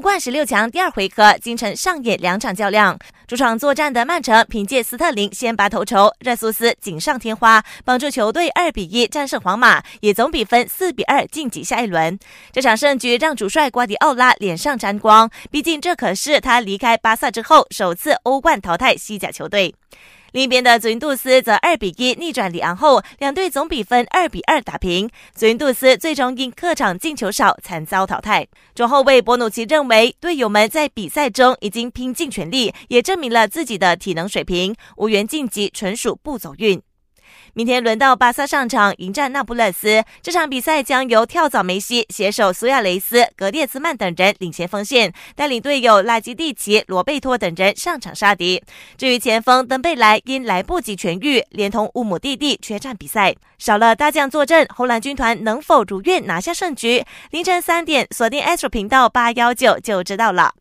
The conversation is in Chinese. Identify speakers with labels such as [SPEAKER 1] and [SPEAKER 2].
[SPEAKER 1] 欧冠十六强第二回合，京城上演两场较量。主场作战的曼城凭借斯特林先拔头筹，热苏斯锦上添花，帮助球队二比一战胜皇马，也总比分四比二晋级下一轮。这场胜局让主帅瓜迪奥拉脸上沾光，毕竟这可是他离开巴萨之后首次欧冠淘汰西甲球队。另一边的祖云杜斯则二比一逆转里昂后，两队总比分二比二打平。祖云杜斯最终因客场进球少，惨遭淘汰。中后卫博努奇认为，队友们在比赛中已经拼尽全力，也证明了自己的体能水平，无缘晋级纯属不走运。明天轮到巴萨上场迎战那不勒斯，这场比赛将由跳蚤梅西携手苏亚雷斯、格列兹曼等人领先锋线，带领队友拉基蒂奇、罗贝托等人上场杀敌。至于前锋登贝莱因来不及痊愈，连同乌姆蒂蒂缺战比赛，少了大将坐镇，红蓝军团能否如愿拿下胜局？凌晨三点锁定 Astro 频道八幺九就知道了。